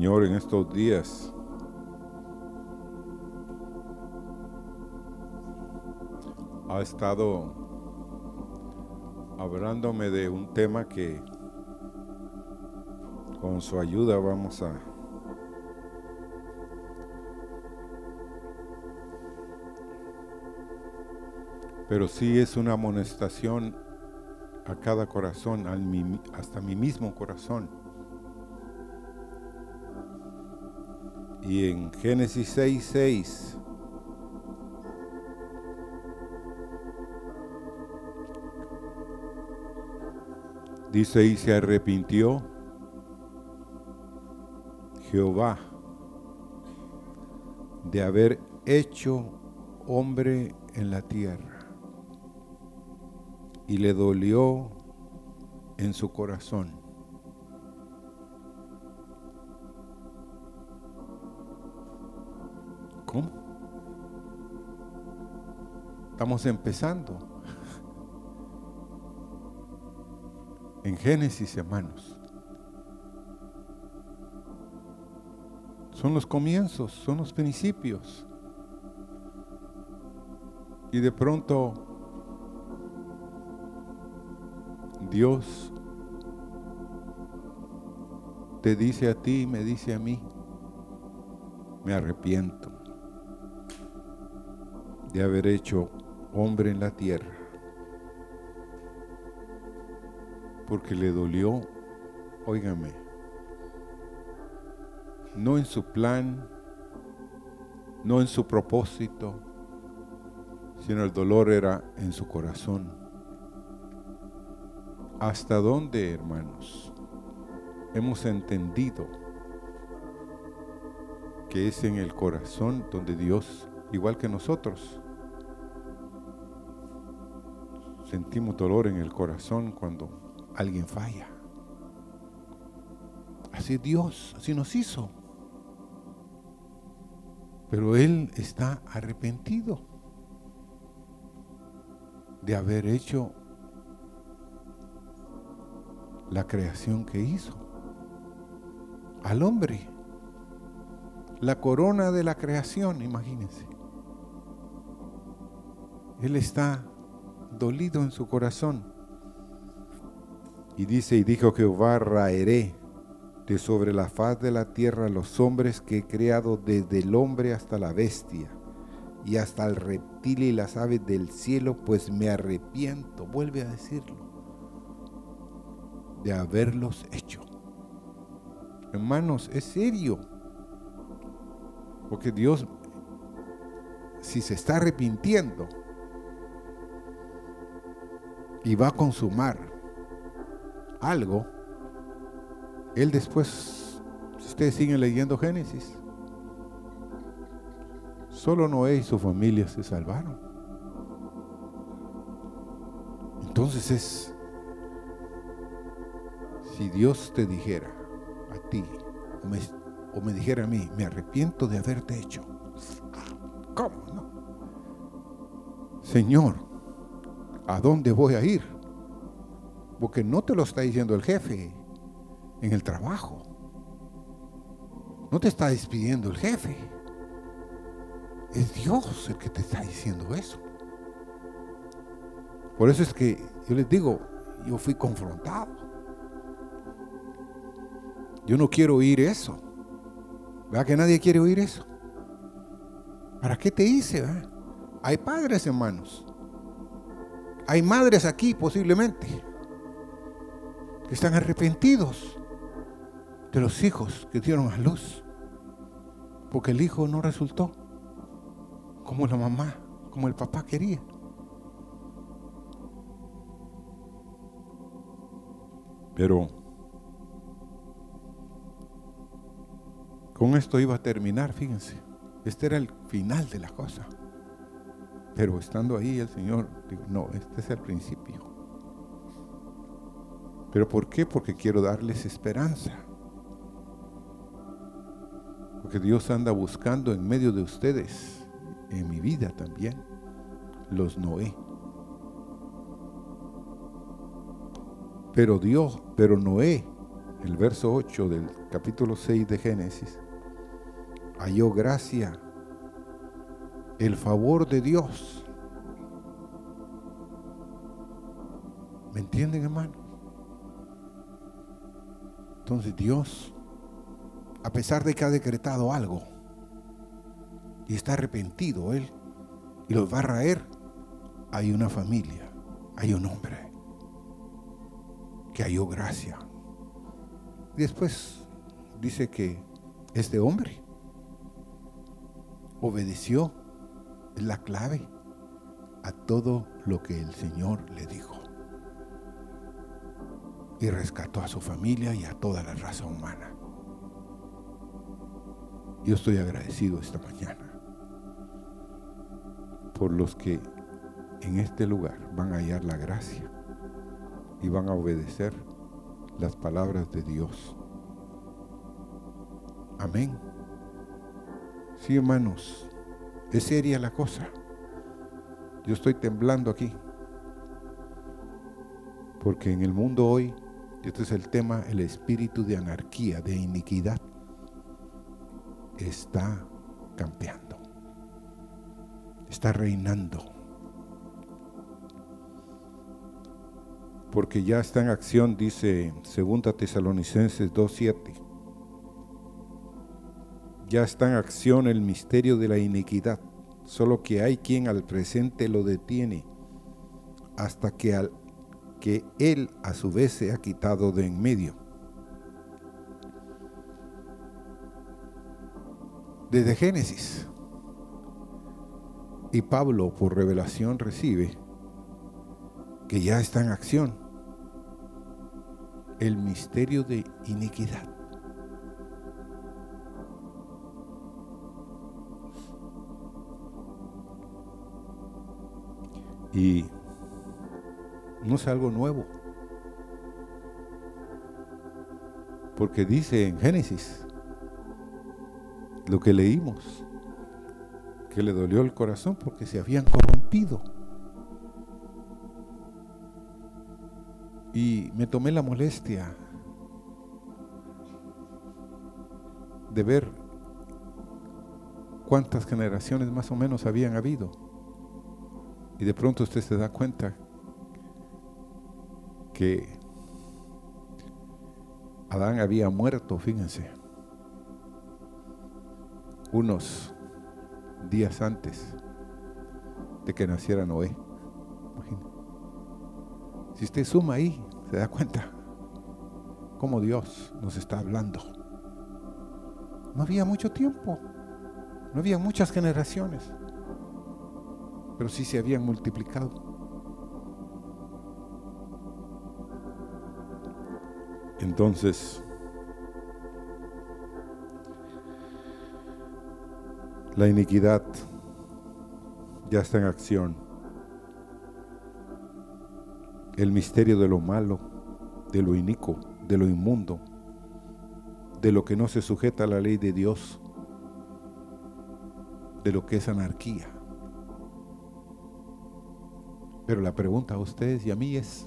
Señor, en estos días ha estado hablándome de un tema que con su ayuda vamos a pero sí es una amonestación a cada corazón, hasta mi mismo corazón. Y en Génesis 6, 6, dice, y se arrepintió Jehová de haber hecho hombre en la tierra y le dolió en su corazón. Estamos empezando. En Génesis, hermanos. Son los comienzos, son los principios. Y de pronto Dios te dice a ti, me dice a mí, me arrepiento de haber hecho hombre en la tierra, porque le dolió, óigame, no en su plan, no en su propósito, sino el dolor era en su corazón. ¿Hasta dónde, hermanos, hemos entendido que es en el corazón donde Dios, igual que nosotros, sentimos dolor en el corazón cuando alguien falla? Así Dios, así nos hizo. Pero Él está arrepentido de haber hecho la creación que hizo. Al hombre. La corona de la creación, imagínense. Él está dolido en su corazón. Y dice, y dijo Jehová, raeré de sobre la faz de la tierra los hombres que he creado desde el hombre hasta la bestia y hasta el reptil y las aves del cielo, pues me arrepiento. Vuelve a decirlo de haberlos hecho. Hermanos, es serio. Porque Dios, si se está arrepintiendo y va a consumar algo, Él después, si ustedes siguen leyendo Génesis, solo Noé y su familia se salvaron. Entonces es si Dios te dijera a ti, o me, dijera a mí, me arrepiento de haberte hecho. ¿Cómo no? Señor, ¿a dónde voy a ir? Porque no te lo está diciendo el jefe en el trabajo. No te está despidiendo el jefe. Es Dios el que te está diciendo eso. Por eso es que yo les digo, yo fui confrontado. Yo no quiero oír eso. ¿Verdad que nadie quiere oír eso? ¿Para qué te hice? Hay padres, hermanos. Hay madres aquí posiblemente que están arrepentidos de los hijos que dieron a luz. Porque el hijo no resultó como la mamá, como el papá quería. Pero Con esto iba a terminar, fíjense. Este era el final de la cosa. Pero estando ahí el Señor, digo, no, este es el principio. ¿Pero por qué? Porque quiero darles esperanza. Porque Dios anda buscando en medio de ustedes, en mi vida también, los Noé. Pero Dios, pero Noé el verso 8 del capítulo 6 de Génesis, halló gracia, el favor de Dios. ¿Me entienden, hermano? Entonces Dios, a pesar de que ha decretado algo y está arrepentido Él y los va a raer, hay una familia, hay un hombre que halló gracia. Después dice que este hombre obedeció, es la clave, a todo lo que el Señor le dijo. Y rescató a su familia y a toda la raza humana. Yo estoy agradecido esta mañana por los que en este lugar van a hallar la gracia y van a obedecer las palabras de Dios. Amén. Sí, hermanos, es seria la cosa. Yo estoy temblando aquí. Porque en el mundo hoy, este es el tema, el espíritu de anarquía, de iniquidad, está campeando. Está reinando. Porque ya está en acción, dice 2 Tesalonicenses 2.7 ya está en acción el misterio de la iniquidad, solo que hay quien al presente lo detiene hasta que, al, que él a su vez se ha quitado de en medio. Desde Génesis. Y Pablo por revelación recibe que ya está en acción el misterio de iniquidad. Y no es algo nuevo. Porque dice en Génesis lo que leímos, que le dolió el corazón porque se habían corrompido. Y me tomé la molestia de ver cuántas generaciones más o menos habían habido. Y de pronto usted se da cuenta que Adán había muerto, fíjense, unos días antes de que naciera Noé. Si usted suma ahí, se da cuenta cómo Dios nos está hablando. No había mucho tiempo, no había muchas generaciones pero sí se habían multiplicado. Entonces, la iniquidad ya está en acción. El misterio de lo malo, de lo inico, de lo inmundo, de lo que no se sujeta a la ley de Dios, de lo que es anarquía. Pero la pregunta a ustedes y a mí es,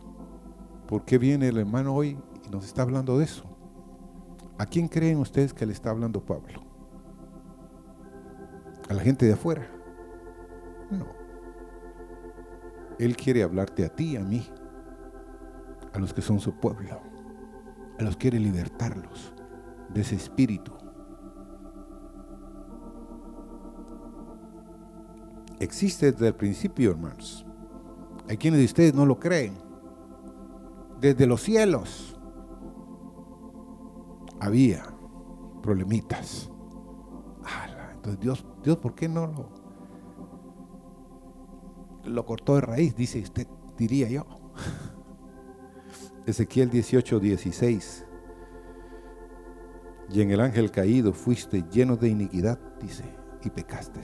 ¿por qué viene el hermano hoy y nos está hablando de eso? ¿A quién creen ustedes que le está hablando Pablo? ¿A la gente de afuera? No. Él quiere hablarte a ti, a mí, a los que son su pueblo, a los quiere libertarlos de ese espíritu. Existe desde el principio, hermanos. Hay quienes de ustedes no lo creen. Desde los cielos había problemitas. Entonces Dios, Dios, ¿por qué no lo, lo cortó de raíz? Dice usted, diría yo. Ezequiel 18, 16. Y en el ángel caído fuiste lleno de iniquidad, dice, y pecaste.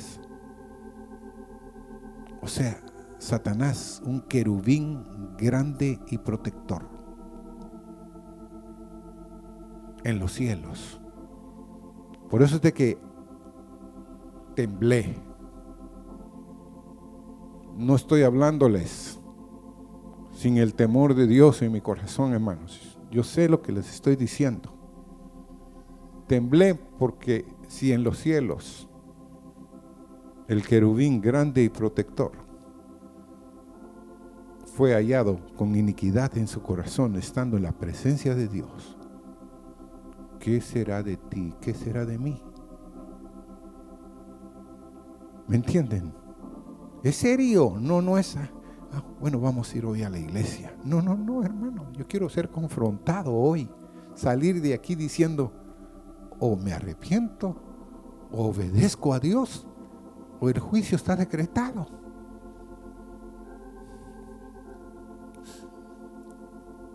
O sea, Satanás, un querubín grande y protector en los cielos. Por eso es de que temblé. No estoy hablándoles sin el temor de Dios en mi corazón, hermanos. yo sé lo que les estoy diciendo. Temblé porque si en los cielos el querubín grande y protector fue hallado con iniquidad en su corazón estando en la presencia de Dios, ¿qué será de ti? ¿Qué será de mí? ¿Me entienden? ¿Es serio? No, no es... Ah, bueno, vamos a ir hoy a la iglesia. No, no, no, hermano. Yo quiero ser confrontado hoy. Salir de aquí diciendo, o me arrepiento, o obedezco a Dios, o el juicio está decretado.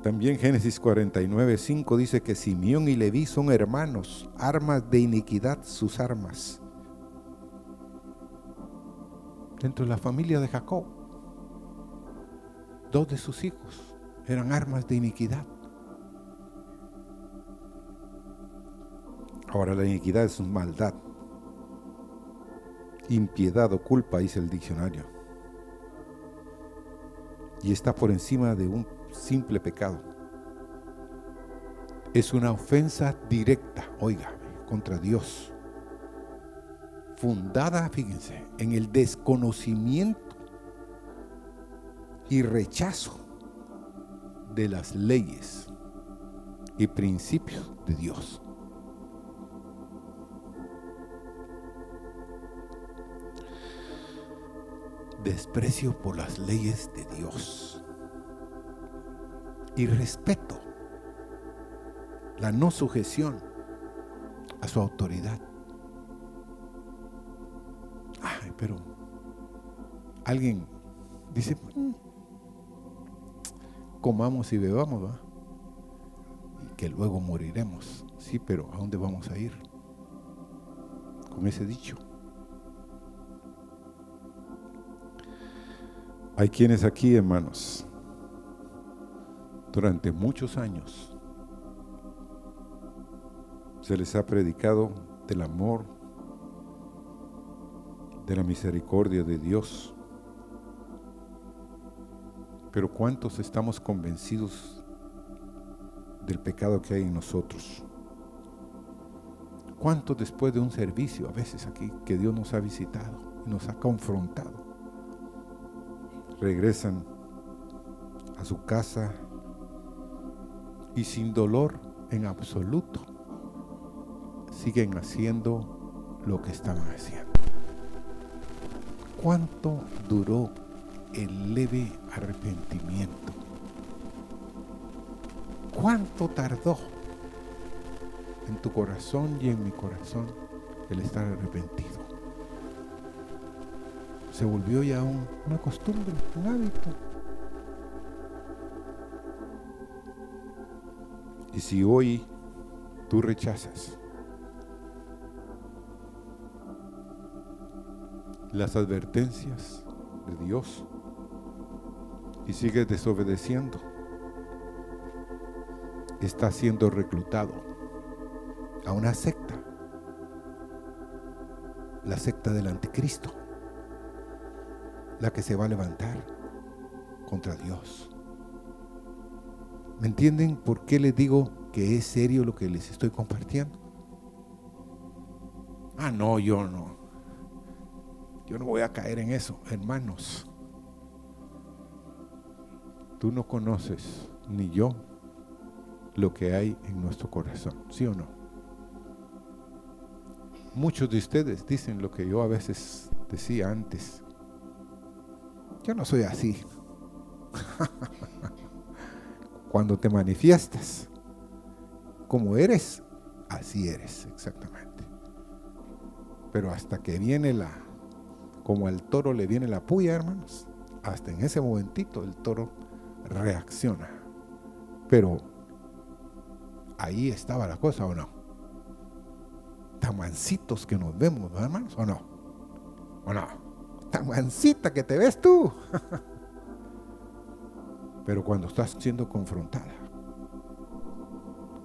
También Génesis 49, 5 dice que Simeón y Leví son hermanos, armas de iniquidad sus armas. Dentro de la familia de Jacob, dos de sus hijos eran armas de iniquidad. Ahora la iniquidad es maldad, impiedad o culpa, dice el diccionario. Y está por encima de un simple pecado. Es una ofensa directa, oiga, contra Dios. Fundada, fíjense, en el desconocimiento y rechazo de las leyes y principios de Dios. Desprecio por las leyes de Dios y respeto, la no sujeción a su autoridad. Ay, pero alguien dice, mm, comamos y bebamos, ¿va? Y que luego moriremos. Sí, pero ¿a dónde vamos a ir? Con ese dicho. Hay quienes aquí, hermanos, durante muchos años se les ha predicado del amor, de la misericordia de Dios. Pero ¿cuántos estamos convencidos del pecado que hay en nosotros? ¿Cuántos después de un servicio, a veces aquí, que Dios nos ha visitado y nos ha confrontado, regresan a su casa y sin dolor en absoluto siguen haciendo lo que estaban haciendo. ¿Cuánto duró el leve arrepentimiento? ¿Cuánto tardó en tu corazón y en mi corazón el estar arrepentido? Se volvió ya una costumbre, un hábito. Y si hoy tú rechazas las advertencias de Dios y sigues desobedeciendo, estás siendo reclutado a una secta, la secta del anticristo, la que se va a levantar contra Dios. ¿Me entienden por qué les digo que es serio lo que les estoy compartiendo? Ah, no, yo no. Yo no voy a caer en eso, hermanos. Tú no conoces, ni yo, lo que hay en nuestro corazón, ¿sí o no? Muchos de ustedes dicen lo que yo a veces decía antes. Yo no soy así. Cuando te manifiestas como eres, así eres exactamente. Pero hasta que viene la, como al toro le viene la puya, hermanos, hasta en ese momentito el toro reacciona. Pero ahí estaba la cosa, ¿o no? Tan mansitos que nos vemos, hermanos? ¿O no? ¿O no? Tan que te ves tú. Pero cuando estás siendo confrontada,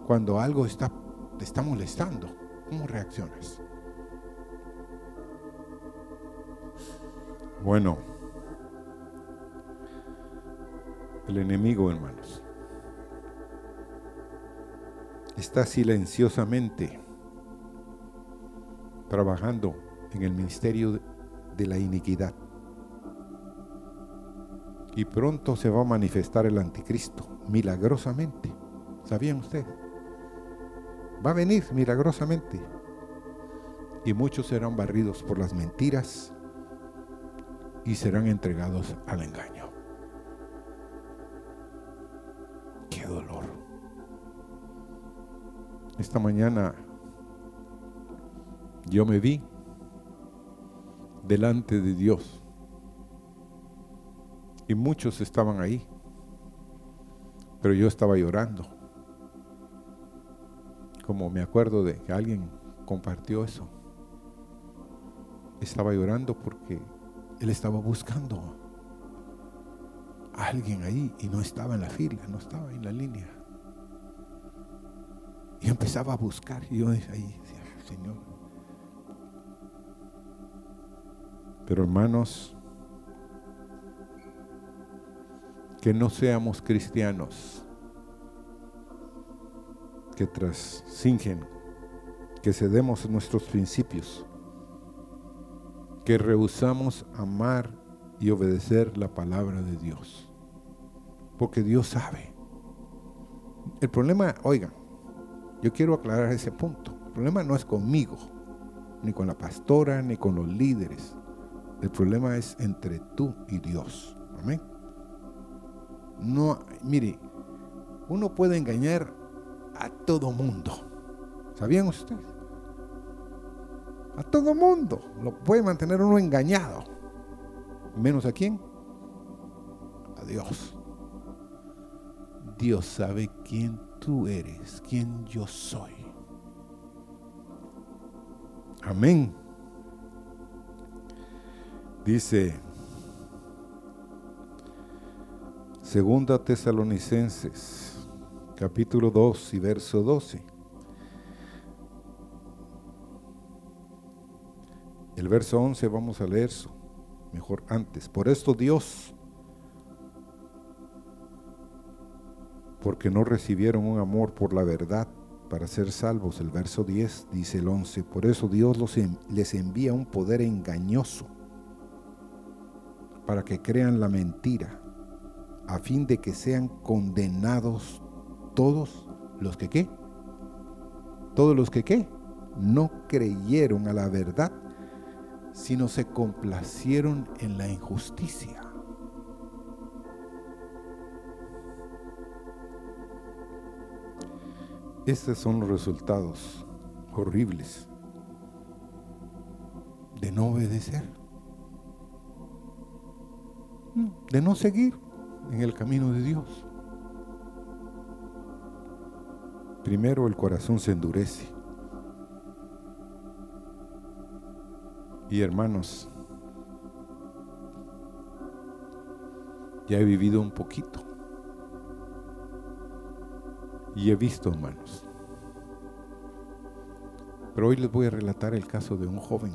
cuando algo está, te está molestando, ¿cómo reaccionas? Bueno, el enemigo, hermanos, está silenciosamente trabajando en el ministerio de la iniquidad. Y pronto se va a manifestar el anticristo, milagrosamente. ¿Sabían ustedes? Va a venir milagrosamente. Y muchos serán barridos por las mentiras y serán entregados al engaño. Qué dolor. Esta mañana yo me vi delante de Dios y muchos estaban ahí, pero yo estaba llorando. Como me acuerdo de que alguien compartió eso. Estaba llorando porque él estaba buscando a alguien ahí y no estaba en la fila, no estaba en la línea. Y empezaba a buscar y yo ahí decía, Señor. Pero hermanos, que no seamos cristianos que trasingen, que cedemos nuestros principios, que rehusamos amar y obedecer la palabra de Dios. Porque Dios sabe. El problema, oigan, yo quiero aclarar ese punto. El problema no es conmigo, ni con la pastora, ni con los líderes. El problema es entre tú y Dios. Amén. No, mire, uno puede engañar a todo mundo. ¿Sabían ustedes? A todo mundo. Lo puede mantener uno engañado. Menos a quién? A Dios. Dios sabe quién tú eres, quién yo soy. Amén. Dice Segunda Tesalonicenses, capítulo 2 y verso 12. El verso 11 vamos a leer mejor antes. Por esto Dios, porque no recibieron un amor por la verdad para ser salvos. El verso 10 dice el 11, por eso Dios los, les envía un poder engañoso para que crean la mentira, a fin de que sean condenados todos los que qué, todos los que qué, no creyeron a la verdad sino se complacieron en la injusticia. Estos son los resultados horribles de no obedecer, de no seguir en el camino de Dios. Primero el corazón se endurece. Y hermanos, ya he vivido un poquito. Y he visto, hermanos. Pero hoy les voy a relatar el caso de un joven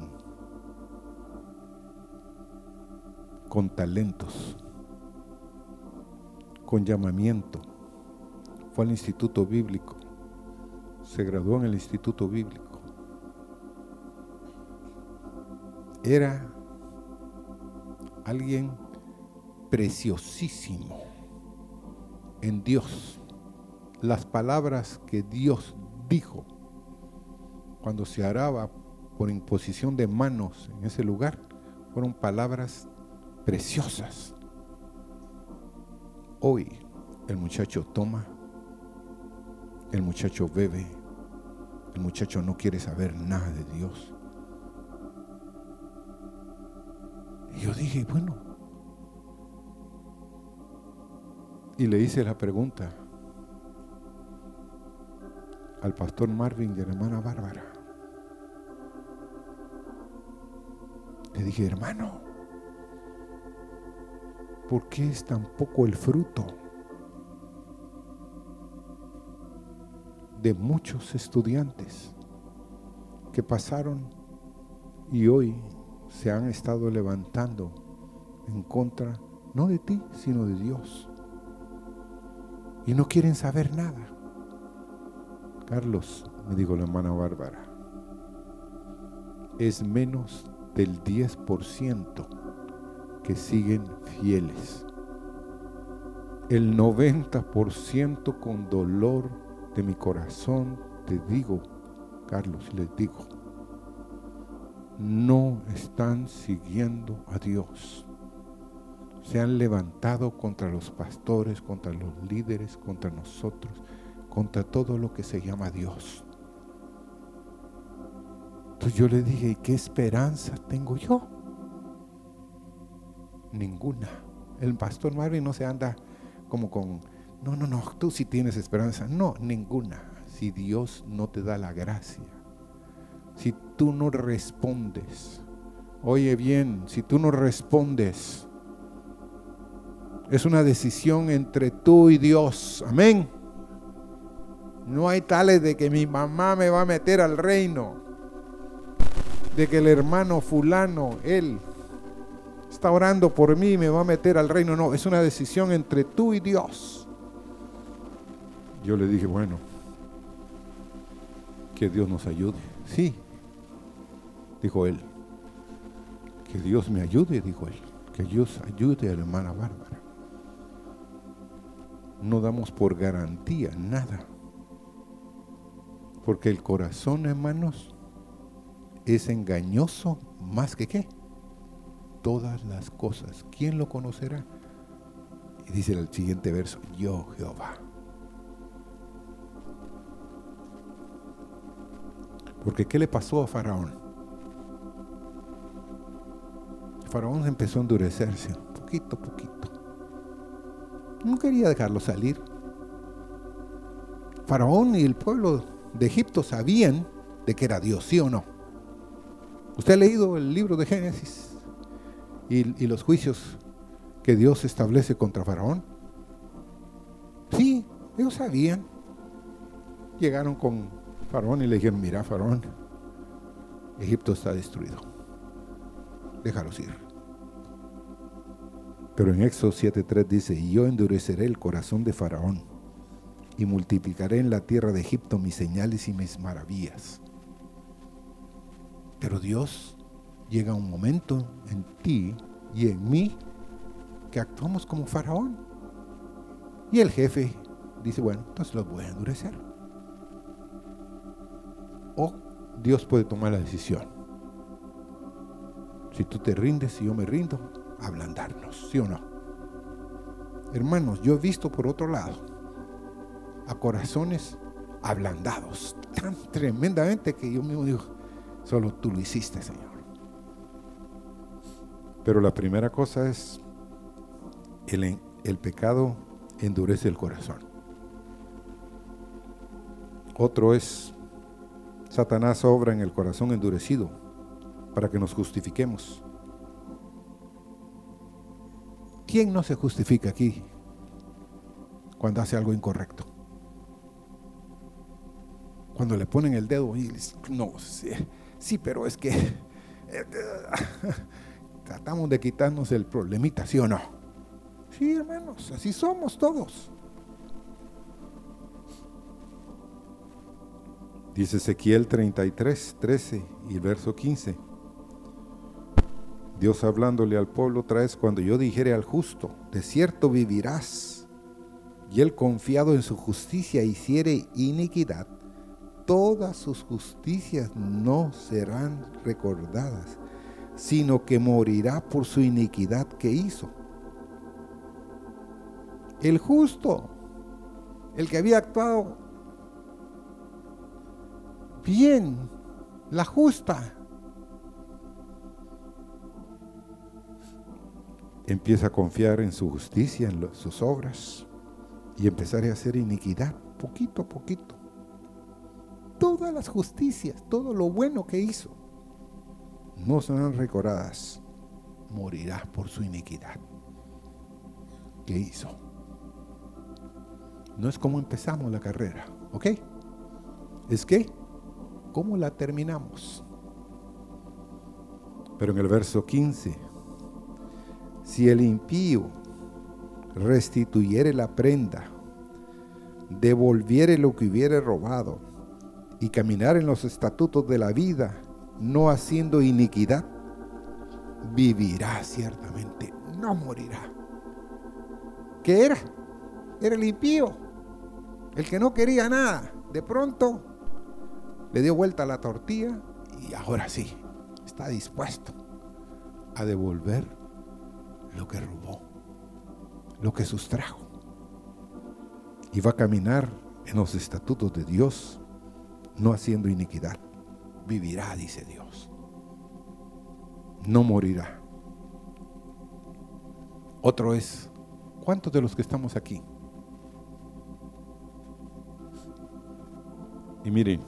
con talentos, con llamamiento. Fue al instituto bíblico, se graduó en el instituto bíblico era alguien preciosísimo en Dios. Las palabras que Dios dijo cuando se araba por imposición de manos en ese lugar fueron palabras preciosas. Hoy el muchacho toma, el muchacho bebe, el muchacho no quiere saber nada de Dios. Y yo dije, bueno. Y le hice la pregunta al pastor Marvin y a la hermana Bárbara. Le dije, hermano, ¿por qué es tan poco el fruto de muchos estudiantes que pasaron y hoy se han estado levantando en contra, no de ti, sino de Dios. Y no quieren saber nada. Carlos, me dijo la hermana Bárbara, es menos del 10% que siguen fieles. El 90% con dolor de mi corazón, te digo, Carlos, les digo, no están siguiendo a Dios. Se han levantado contra los pastores, contra los líderes, contra nosotros, contra todo lo que se llama Dios. Entonces yo le dije, ¿y qué esperanza tengo yo? Ninguna. El pastor Marvin no se anda como con, no, no, no, tú sí tienes esperanza. No, ninguna. Si Dios no te da la gracia, si tú no respondes, oye bien, si tú no respondes, es una decisión entre tú y Dios. Amén. No hay tales de que mi mamá me va a meter al reino de que el hermano fulano, él, está orando por mí y me va a meter al reino. No, es una decisión entre tú y Dios. Yo le dije, bueno, que Dios nos ayude. Sí, dijo él. Que Dios me ayude, dijo él. Que Dios ayude a la hermana Bárbara. No damos por garantía nada. Porque el corazón, hermanos, es engañoso más que qué? Todas las cosas. ¿Quién lo conocerá? Y dice el siguiente verso, yo Jehová. Porque ¿qué le pasó a Faraón? Faraón empezó a endurecerse, poquito a poquito. No quería dejarlo salir. Faraón y el pueblo de Egipto sabían de que era Dios, ¿sí o no? ¿Usted ha leído el libro de Génesis y, los juicios que Dios establece contra Faraón? Sí, ellos sabían. Llegaron con Faraón y le dijeron, mira Faraón, Egipto está destruido. Déjalos ir. Pero en Éxodo 7.3 dice, y yo endureceré el corazón de Faraón y multiplicaré en la tierra de Egipto mis señales y mis maravillas pero Dios llega un momento en ti y en mí que actuamos como faraón. Y el jefe dice, bueno, entonces los voy a endurecer. O Dios puede tomar la decisión. Si tú te rindes y yo me rindo, ablandarnos, ¿sí o no? Hermanos, yo he visto por otro lado a corazones ablandados tan tremendamente que yo mismo digo, Solo tú lo hiciste, Señor. Pero la primera cosa es, el, el pecado endurece el corazón. Otro es, Satanás obra en el corazón endurecido para que nos justifiquemos. ¿Quién no se justifica aquí cuando hace algo incorrecto? Cuando le ponen el dedo y no, Sí, pero es que eh, tratamos de quitarnos el problemita, ¿sí o no? Sí, hermanos, así somos todos. Dice Ezequiel 33, 13 y verso 15. Dios hablándole al pueblo otra vez, cuando yo dijere al justo, de cierto vivirás, y él confiado en su justicia hiciere iniquidad, todas sus justicias no serán recordadas, sino que morirá por su iniquidad que hizo. El justo, el que había actuado bien, la justa, empieza a confiar en su justicia, en sus obras, y empezar a hacer iniquidad, poquito a poquito todas las justicias, todo lo bueno que hizo, no serán recordadas, morirá por su iniquidad. ¿Qué hizo? No es como empezamos la carrera, ¿ok? Es que, ¿cómo la terminamos? Pero en el verso 15, si el impío restituyere la prenda, devolviere lo que hubiere robado, y caminar en los estatutos de la vida, no haciendo iniquidad, vivirá ciertamente, no morirá. ¿Qué era? Era el impío, el que no quería nada. De pronto le dio vuelta la tortilla y ahora sí, está dispuesto a devolver lo que robó, lo que sustrajo. Y va a caminar en los estatutos de Dios, no haciendo iniquidad. Vivirá, dice Dios. No morirá. Otro es, ¿cuántos de los que estamos aquí? Y miren,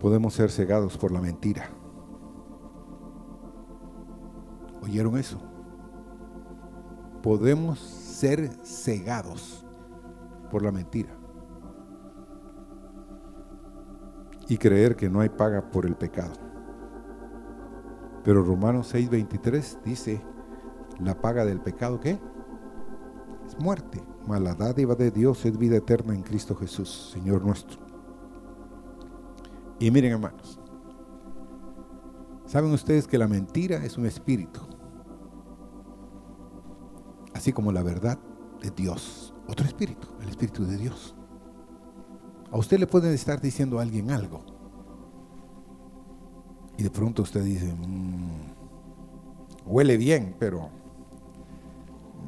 podemos ser cegados por la mentira. ¿Oyeron eso? Podemos ser cegados por la mentira. Y creer que no hay paga por el pecado. Pero Romanos 6:23 dice, la paga del pecado ¿qué? Es muerte, mas la dádiva de Dios es vida eterna en Cristo Jesús, Señor nuestro. Y miren hermanos, ¿saben ustedes que la mentira es un espíritu? Así como la verdad de Dios, otro espíritu, el espíritu de Dios. A usted le pueden estar diciendo a alguien algo. Y de pronto usted dice, mm, huele bien, pero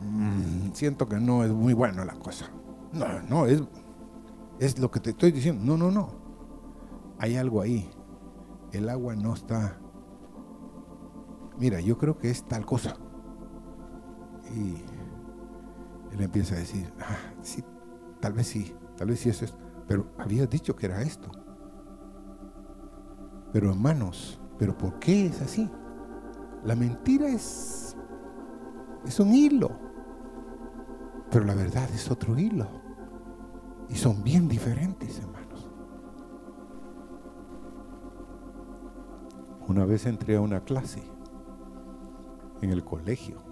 mm, siento que no es muy bueno la cosa. No, no, es, es lo que te estoy diciendo. No, no, no hay algo ahí. El agua no está. Mira, yo creo que es tal cosa. Y él empieza a decir, ah, sí, tal vez sí, tal vez sí es esto. Pero había dicho que era esto. Pero hermanos, ¿pero por qué es así? La mentira es, es un hilo. Pero la verdad es otro hilo. Y son bien diferentes, hermanos. Una vez entré a una clase en el colegio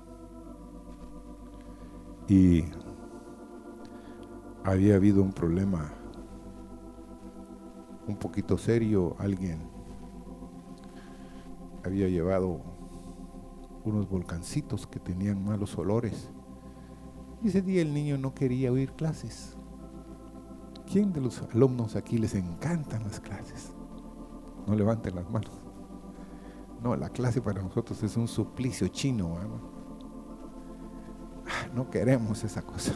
y había habido un problema un poquito serio. Alguien había llevado unos volcancitos que tenían malos olores. Y ese día el niño no quería oír clases. ¿Quién de los alumnos aquí les encantan las clases? No levanten las manos. No, la clase para nosotros es un suplicio chino. Ah, no queremos esa cosa.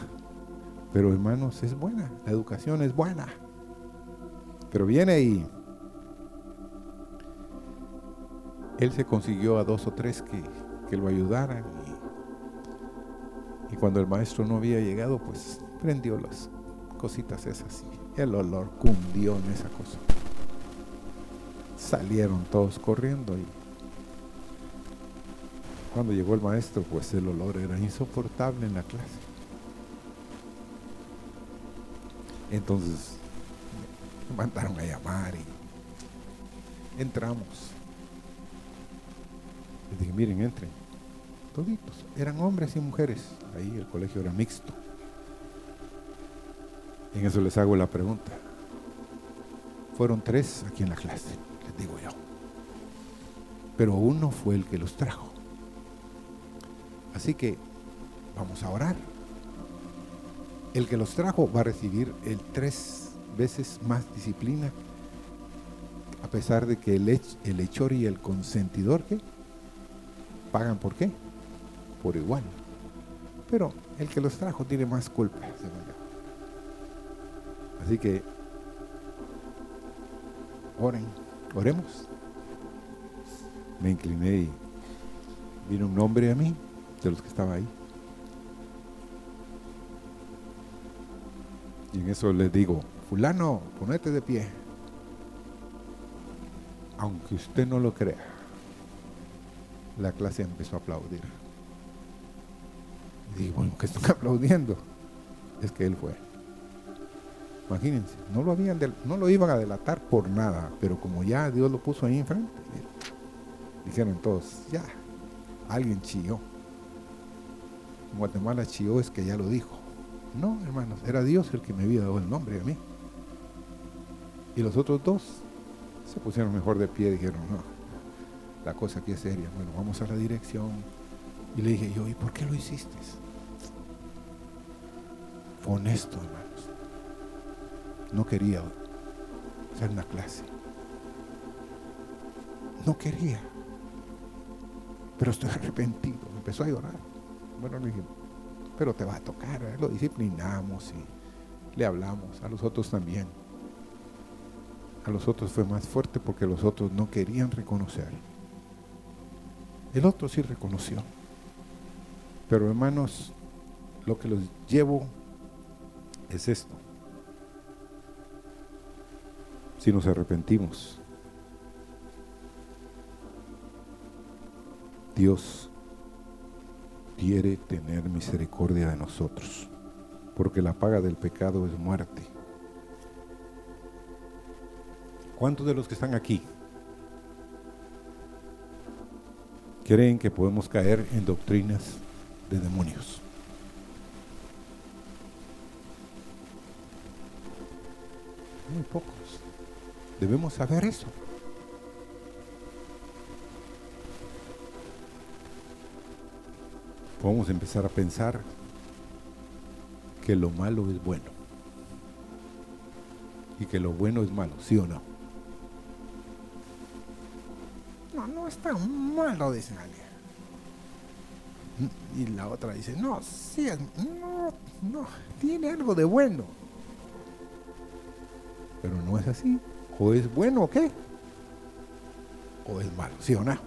Pero hermanos, es buena. La educación es buena. Pero viene y él se consiguió a dos o tres que, que lo ayudaran. Y, y, cuando el maestro no había llegado, pues prendió las cositas esas y el olor cundió en esa cosa. Salieron todos corriendo y cuando llegó el maestro, pues el olor era insoportable en la clase. Entonces me mandaron a llamar y entramos. Les dije, miren, entren. Toditos. Eran hombres y mujeres. Ahí el colegio era mixto. En eso les hago la pregunta. Fueron tres aquí en la clase, les digo yo. Pero uno fue el que los trajo. Así que vamos a orar. El que los trajo va a recibir el tres veces más disciplina, a pesar de que el, el hechor y el consentidor ¿qué? pagan por qué? Por igual. Pero el que los trajo tiene más culpa, Así que oren, oremos. Me incliné y vino un hombre a mí de los que estaba ahí. Y en eso les digo, fulano, ponete de pie. Aunque usted no lo crea, la clase empezó a aplaudir. Y digo, bueno, que están aplaudiendo? Es que él fue. Imagínense, no lo, habían no lo iban a delatar por nada, pero como ya Dios lo puso ahí enfrente, dijeron todos, ya, alguien chilló. Guatemala Chio es que ya lo dijo. No, hermanos, era Dios el que me había dado el nombre a mí. Y los otros dos se pusieron mejor de pie y dijeron, no, la cosa aquí es seria. Bueno, vamos a la dirección. Y le dije yo, ¿y por qué lo hiciste? Fue honesto, hermanos. No quería hacer una clase. No quería. Pero estoy arrepentido. Empezó a llorar. Bueno, le dije, pero te va a tocar. ¿eh? Lo disciplinamos y le hablamos. A los otros también. A los otros fue más fuerte porque los otros no querían reconocer. El otro sí reconoció. Pero hermanos, lo que los llevo es esto. Si nos arrepentimos, Dios quiere tener misericordia de nosotros, porque la paga del pecado es muerte. ¿Cuántos de los que están aquí creen que podemos caer en doctrinas de demonios? Muy pocos. Debemos saber eso. Podemos empezar a pensar que lo malo es bueno y que lo bueno es malo, ¿sí o no? No, no es tan malo, dice alguien. Y la otra dice, no, sí, no, no, tiene algo de bueno. Pero no es así. O es bueno o qué. O es malo, ¿sí o no?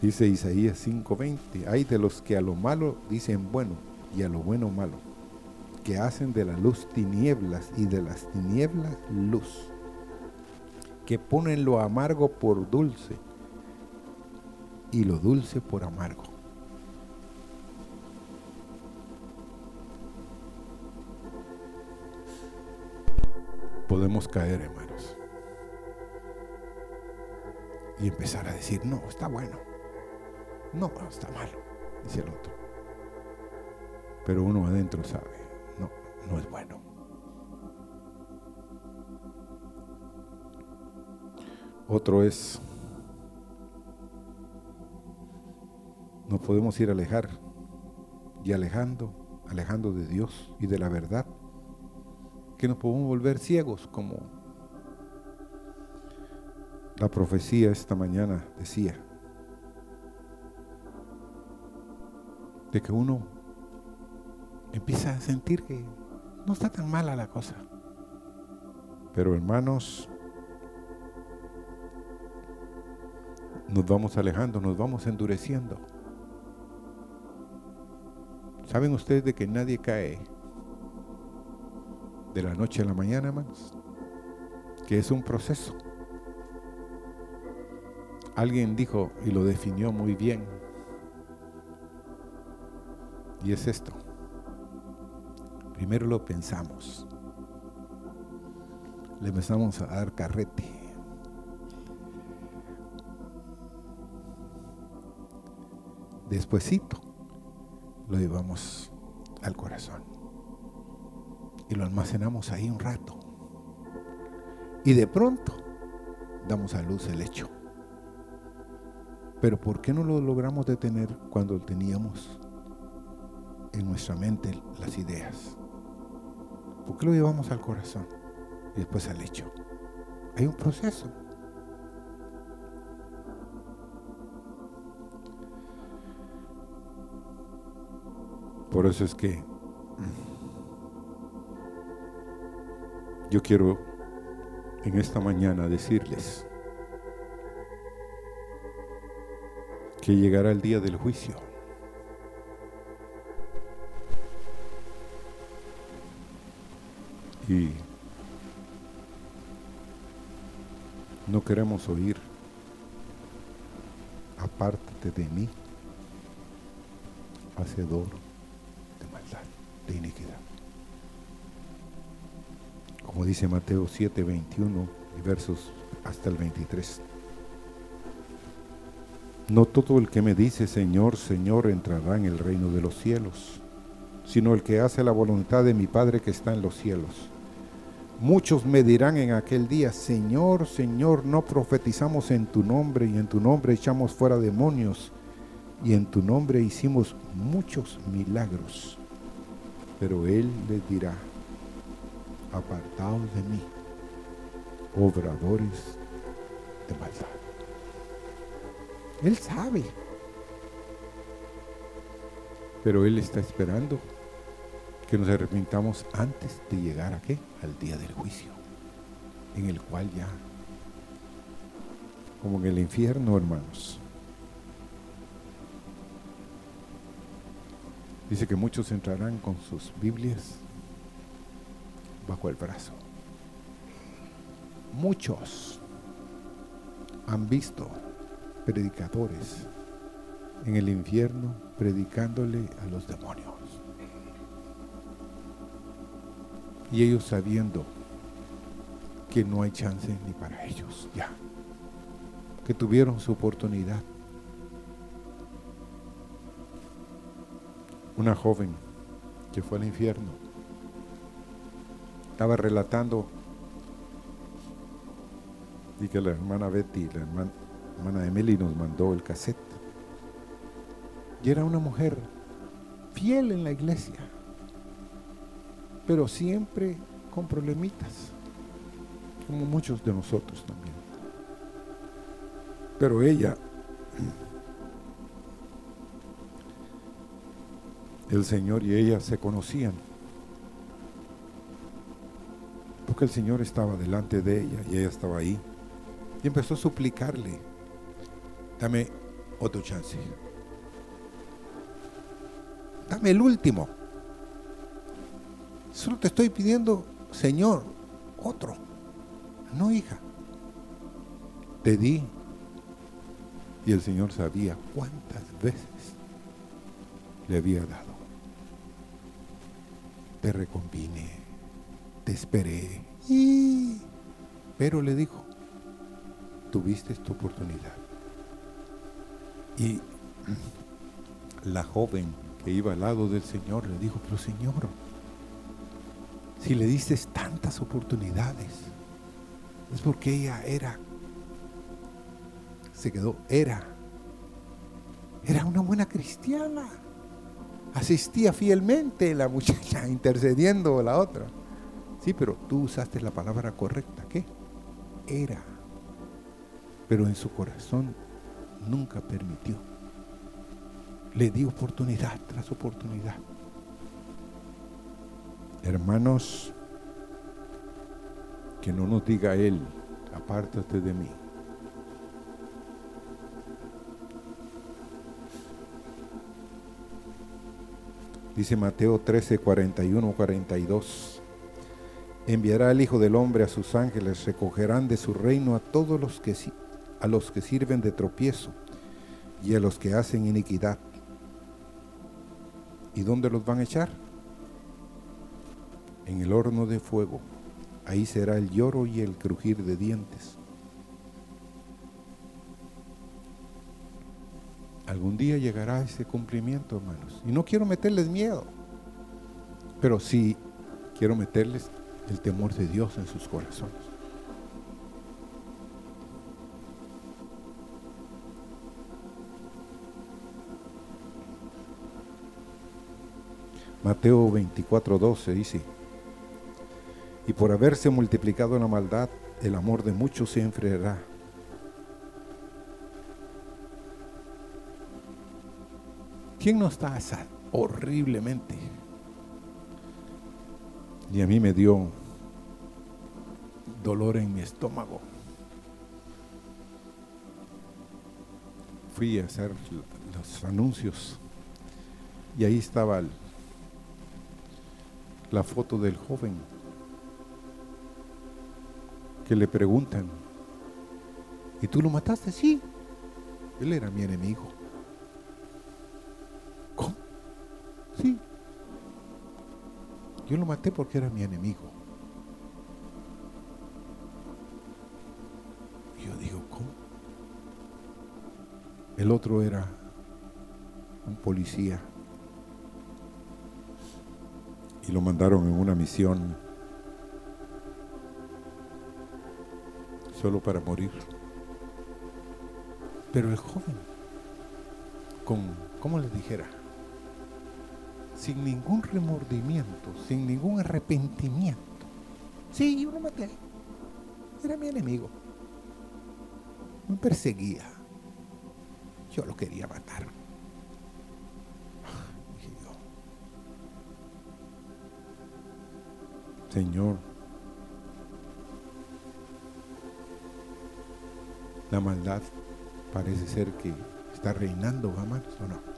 Dice Isaías 5:20, hay de los que a lo malo dicen bueno y a lo bueno malo, que hacen de la luz tinieblas y de las tinieblas luz, que ponen lo amargo por dulce y lo dulce por amargo. Podemos caer, hermanos, y empezar a decir, no, está bueno, no, está malo, dice el otro. Pero uno adentro sabe, no, no es bueno. Otro es nos podemos ir a alejar y alejando, alejando de Dios y de la verdad, que nos podemos volver ciegos como la profecía esta mañana decía, de que uno empieza a sentir que no está tan mala la cosa. Pero hermanos, nos vamos alejando, nos vamos endureciendo. ¿Saben ustedes de que nadie cae de la noche a la mañana, hermanos? Que es un proceso. Alguien dijo y lo definió muy bien. Y es esto. Primero lo pensamos. Le empezamos a dar carrete. Despuésito lo llevamos al corazón y lo almacenamos ahí un rato. Y de pronto damos a luz el hecho. Pero ¿por qué no lo logramos detener cuando teníamos en nuestra mente las ideas? ¿Por qué lo llevamos al corazón y después al hecho? Hay un proceso. Por eso es que yo quiero en esta mañana decirles que llegará el día del juicio. Y no queremos oír, apártate de mí, hacedor Como dice Mateo 7, 21 y versos hasta el 23. No todo el que me dice Señor, Señor entrará en el reino de los cielos, sino el que hace la voluntad de mi Padre que está en los cielos. Muchos me dirán en aquel día, Señor, Señor, no profetizamos en tu nombre y en tu nombre echamos fuera demonios y en tu nombre hicimos muchos milagros. Pero Él les dirá, apartados de mí, obradores de maldad. Él sabe, pero Él está esperando que nos arrepintamos antes de llegar a qué? Al día del juicio, en el cual ya, como en el infierno, hermanos, dice que muchos entrarán con sus Biblias el brazo. Muchos han visto predicadores en el infierno predicándole a los demonios. Y ellos sabiendo que no hay chance ni para ellos, ya. Que tuvieron su oportunidad. Una joven que fue al infierno estaba relatando y que la hermana Betty, la hermana, Emily nos mandó el cassette. Y era una mujer fiel en la iglesia pero siempre con problemitas, como muchos de nosotros también. Pero ella, el Señor y ella se conocían, porque el Señor estaba delante de ella y ella estaba ahí, y empezó a suplicarle, dame otro chance, dame el último. Solo te estoy pidiendo, Señor, otro. No, hija. Te di. Y el Señor sabía cuántas veces le había dado. Te recombiné, te esperé. Y... Pero le dijo, tuviste tu oportunidad. Y la joven que iba al lado del Señor le dijo, pero Señor, si le diste tantas oportunidades, es porque ella era, se quedó, era, era una buena cristiana. Asistía fielmente la muchacha intercediendo la otra. Sí, pero tú usaste la palabra correcta. ¿Qué? Era. Pero en su corazón nunca permitió. Le di oportunidad tras oportunidad. Hermanos, que no nos diga Él, apártate de mí. Dice Mateo 13, 41, 42. Enviará el Hijo del Hombre a sus ángeles, recogerán de su reino a todos los que, a los que sirven de tropiezo y a los que hacen iniquidad. ¿Y dónde los van a echar? en el horno de fuego. Ahí será el lloro y el crujir de dientes. Algún día llegará ese cumplimiento, hermanos. Y no quiero meterles miedo, pero sí quiero meterles el temor de Dios en sus corazones. Mateo 24, 12 dice, y por haberse multiplicado la maldad, el amor de muchos se enfriará. ¿Quién no está horriblemente? Y a mí me dio dolor en mi estómago. Fui a hacer los anuncios y ahí estaba la foto del joven que le preguntan, ¿y tú lo mataste? Sí, él era mi enemigo. ¿Cómo? Sí. Yo lo maté porque era mi enemigo. Y yo digo, ¿cómo? El otro era un policía. Y lo mandaron en una misión solo para morir. Pero el joven, con, ¿cómo les dijera? Sin ningún remordimiento, sin ningún arrepentimiento. Sí, yo lo maté. Era mi enemigo. Me perseguía. Yo lo quería matar. Señor, la maldad parece ser que está reinando, hermanos, ¿o no?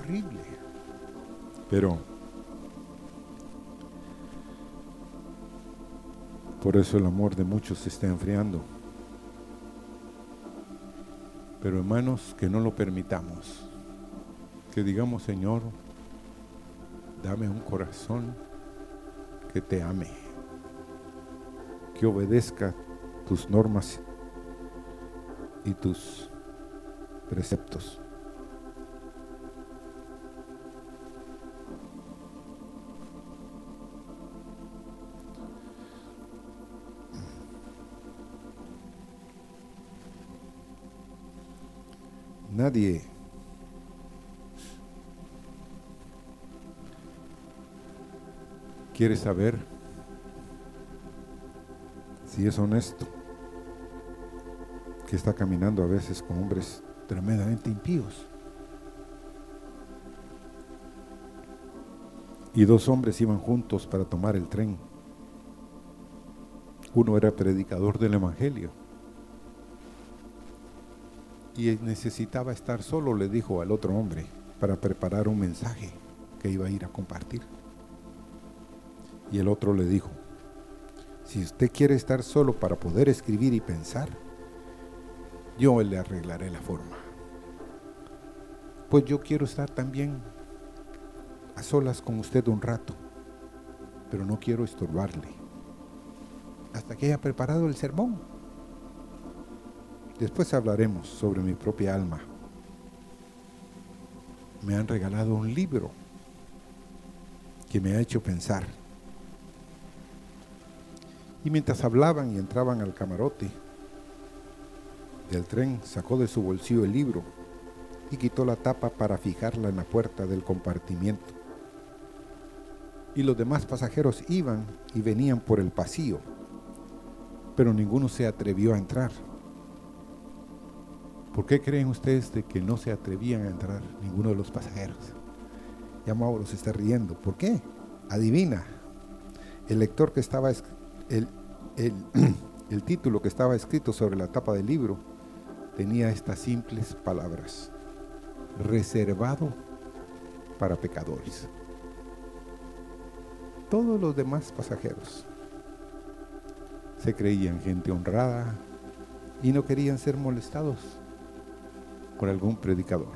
Horrible. Pero por eso el amor de muchos se está enfriando. Pero hermanos, que no lo permitamos. Que digamos, Señor, dame un corazón que te ame, que obedezca tus normas y tus preceptos. Nadie quiere saber si es honesto que está caminando a veces con hombres tremendamente impíos. Y dos hombres iban juntos para tomar el tren. Uno era predicador del Evangelio y necesitaba estar solo, le dijo al otro hombre, para preparar un mensaje que iba a ir a compartir. Y el otro le dijo, si usted quiere estar solo para poder escribir y pensar, yo le arreglaré la forma. Pues yo quiero estar también a solas con usted un rato, pero no quiero estorbarle. Hasta que haya preparado el sermón. Después hablaremos sobre mi propia alma. Me han regalado un libro que me ha hecho pensar. Y mientras hablaban y entraban al camarote del tren, sacó de su bolsillo el libro y quitó la tapa para fijarla en la puerta del compartimiento. Y los demás pasajeros iban y venían por el pasillo, pero ninguno se atrevió a entrar. ¿Por qué creen ustedes de que no se atrevían a entrar ninguno de los pasajeros? Ya Mauro se está riendo. ¿Por qué? Adivina. El lector que estaba, el, el título que estaba escrito sobre la tapa del libro tenía estas simples palabras. Reservado para pecadores. Todos los demás pasajeros se creían gente honrada y no querían ser molestados por algún predicador.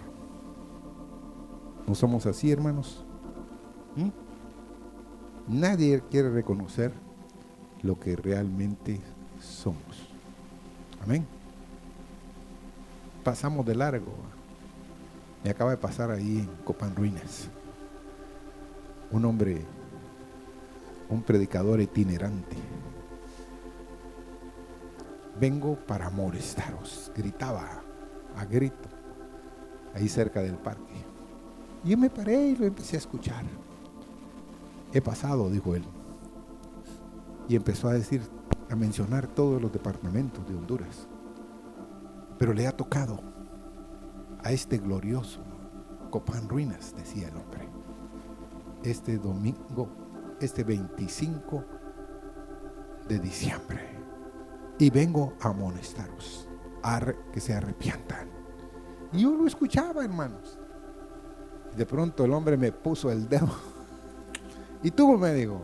¿No somos así, hermanos? ¿Mm? Nadie quiere reconocer lo que realmente somos. Amén. Pasamos de largo. Me acaba de pasar ahí en Copan Ruinas. Un hombre, un predicador itinerante. Vengo para molestaros, gritaba a grito ahí cerca del parque. Yo me paré y lo empecé a escuchar. He pasado, dijo él. Y empezó a decir, a mencionar todos los departamentos de Honduras. Pero le ha tocado a este glorioso Copán Ruinas, decía el hombre. Este domingo, este 25 de diciembre. Y vengo a amonestaros, que se arrepientan y yo lo escuchaba, hermanos. De pronto el hombre me puso el dedo. Y tú me dijo,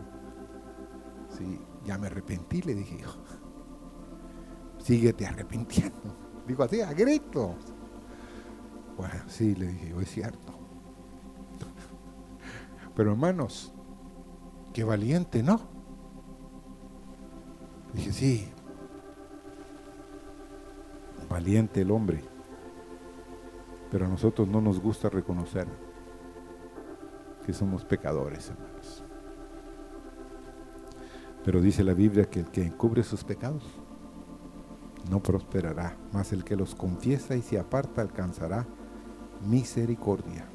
sí, ya me arrepentí, le dije yo. Síguete arrepintiendo. Digo así, a grito. Bueno, sí, le dije es cierto. Pero hermanos, qué valiente, ¿no? Dije, sí. Valiente el hombre, pero a nosotros no nos gusta reconocer que somos pecadores, hermanos. Pero dice la Biblia que el que encubre sus pecados no prosperará, mas el que los confiesa y se aparta alcanzará misericordia.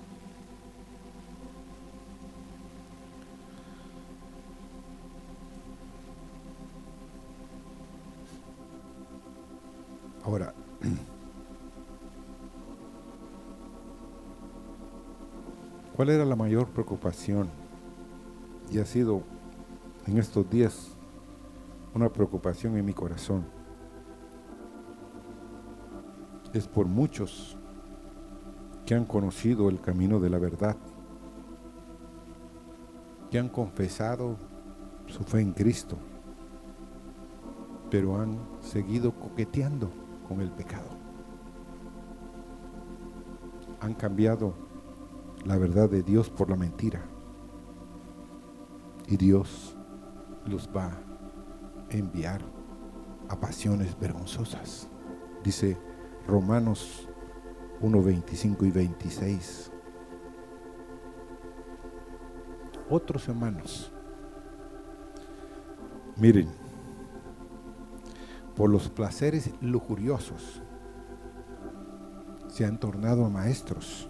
¿Cuál era la mayor preocupación? Y ha sido en estos días una preocupación en mi corazón. Es por muchos que han conocido el camino de la verdad, que han confesado su fe en Cristo, pero han seguido coqueteando con el pecado. Han cambiado la verdad de Dios por la mentira. Y Dios los va a enviar a pasiones vergonzosas. Dice Romanos 1, 25 y 26. Otros hermanos, miren, por los placeres lujuriosos, se han tornado maestros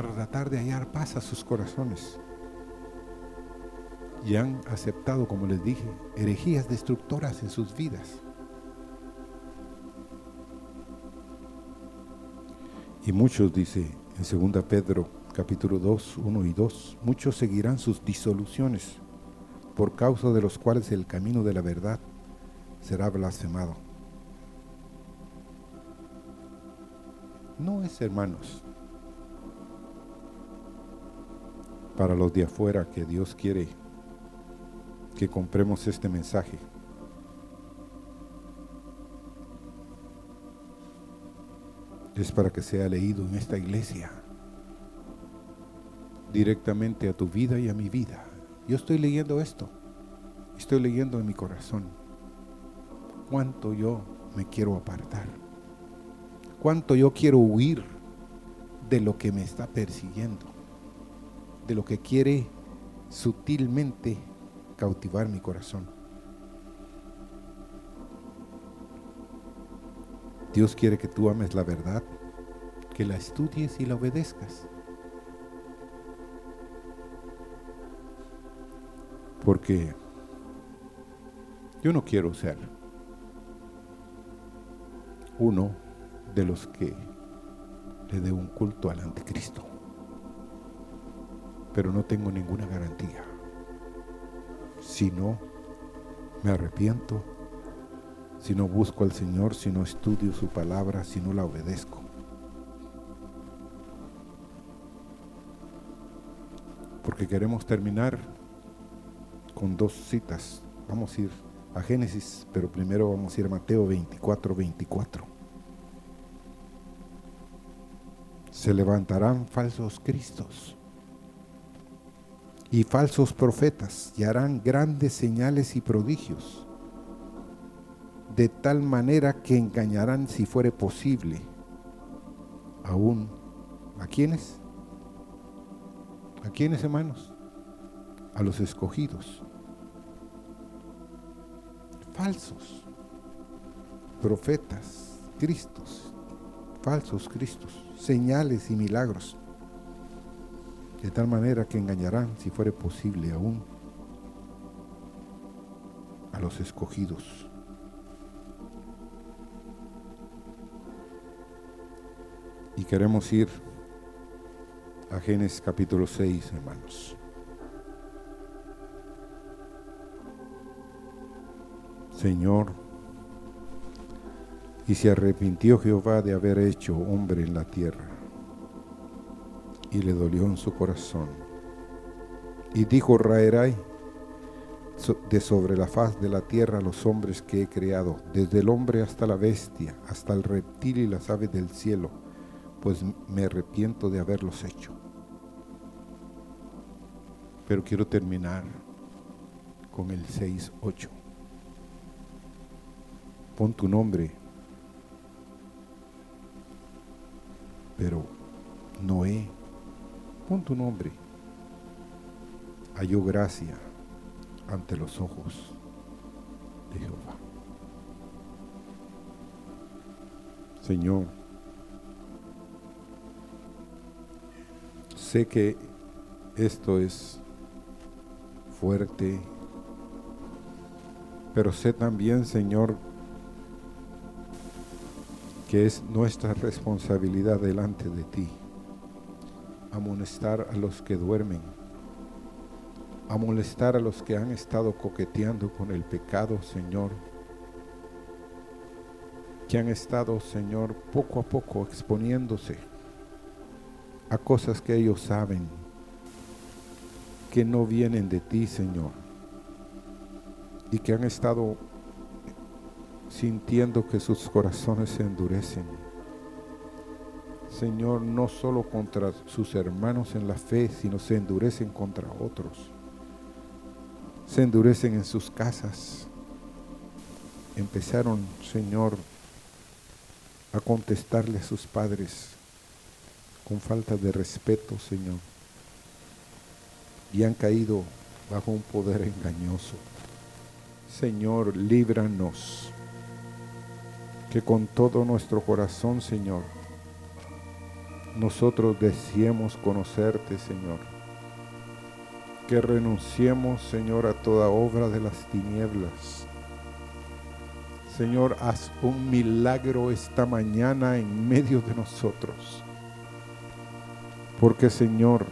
para tratar de hallar paz a sus corazones. Y han aceptado, como les dije, herejías destructoras en sus vidas. Y muchos, dice en 2 Pedro capítulo 2, 1 y 2, muchos seguirán sus disoluciones, por causa de los cuales el camino de la verdad será blasfemado. No es, hermanos, para los de afuera que Dios quiere que compremos este mensaje. Es para que sea leído en esta iglesia, directamente a tu vida y a mi vida. Yo estoy leyendo esto, estoy leyendo en mi corazón cuánto yo me quiero apartar, cuánto yo quiero huir de lo que me está persiguiendo, de lo que quiere sutilmente cautivar mi corazón. Dios quiere que tú ames la verdad, que la estudies y la obedezcas. Porque yo no quiero ser uno de los que le dé un culto al anticristo. Pero no tengo ninguna garantía. Si no me arrepiento, si no busco al Señor, si no estudio su palabra, si no la obedezco. Porque queremos terminar con dos citas. Vamos a ir a Génesis, pero primero vamos a ir a Mateo 24, 24. Se levantarán falsos cristos y falsos profetas y harán grandes señales y prodigios, de tal manera que engañarán si fuere posible aún a quienes, a quienes hermanos, a los escogidos. Falsos, profetas, cristos, falsos cristos, señales y milagros, de tal manera que engañarán, si fuere posible aún, a los escogidos. Y queremos ir a Génesis capítulo 6, hermanos. Señor, y se arrepintió Jehová de haber hecho hombre en la tierra, y le dolió en su corazón. Y dijo Raerai, de sobre la faz de la tierra los hombres que he creado, desde el hombre hasta la bestia, hasta el reptil y las aves del cielo, pues me arrepiento de haberlos hecho. Pero quiero terminar con el 6.8 pon tu nombre Pero Noé, pon tu nombre, halló gracia ante los ojos de Jehová. Señor, sé que esto es fuerte, pero sé también, Señor, que es nuestra responsabilidad delante de ti amonestar a los que duermen, amonestar a los que han estado coqueteando con el pecado, Señor, que han estado, Señor, poco a poco exponiéndose a cosas que ellos saben que no vienen de ti, Señor, y que han estado sintiendo que sus corazones se endurecen. Señor, no solo contra sus hermanos en la fe, sino se endurecen contra otros. Se endurecen en sus casas. Empezaron, Señor, a contestarle a sus padres con falta de respeto, Señor. Y han caído bajo un poder engañoso. Señor, líbranos que con todo nuestro corazón, Señor, nosotros deseemos conocerte, Señor. Que renunciemos, Señor, a toda obra de las tinieblas. Señor, haz un milagro esta mañana en medio de nosotros. Porque, Señor,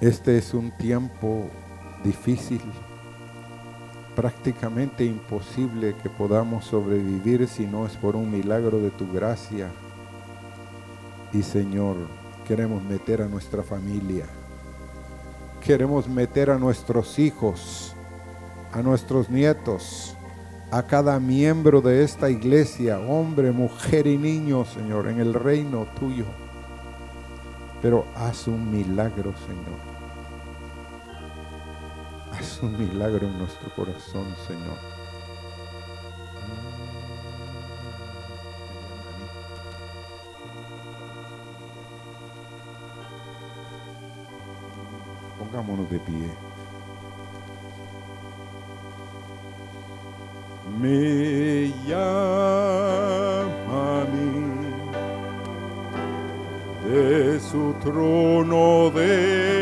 este es un tiempo difícil prácticamente imposible que podamos sobrevivir si no es por un milagro de tu gracia. Y Señor, queremos meter a nuestra familia, queremos meter a nuestros hijos, a nuestros nietos, a cada miembro de esta iglesia, hombre, mujer y niño, Señor, en el reino tuyo. Pero haz un milagro, Señor Haz un milagro en nuestro corazón, Señor. Pongámonos de pie. Me llama a mí de su trono de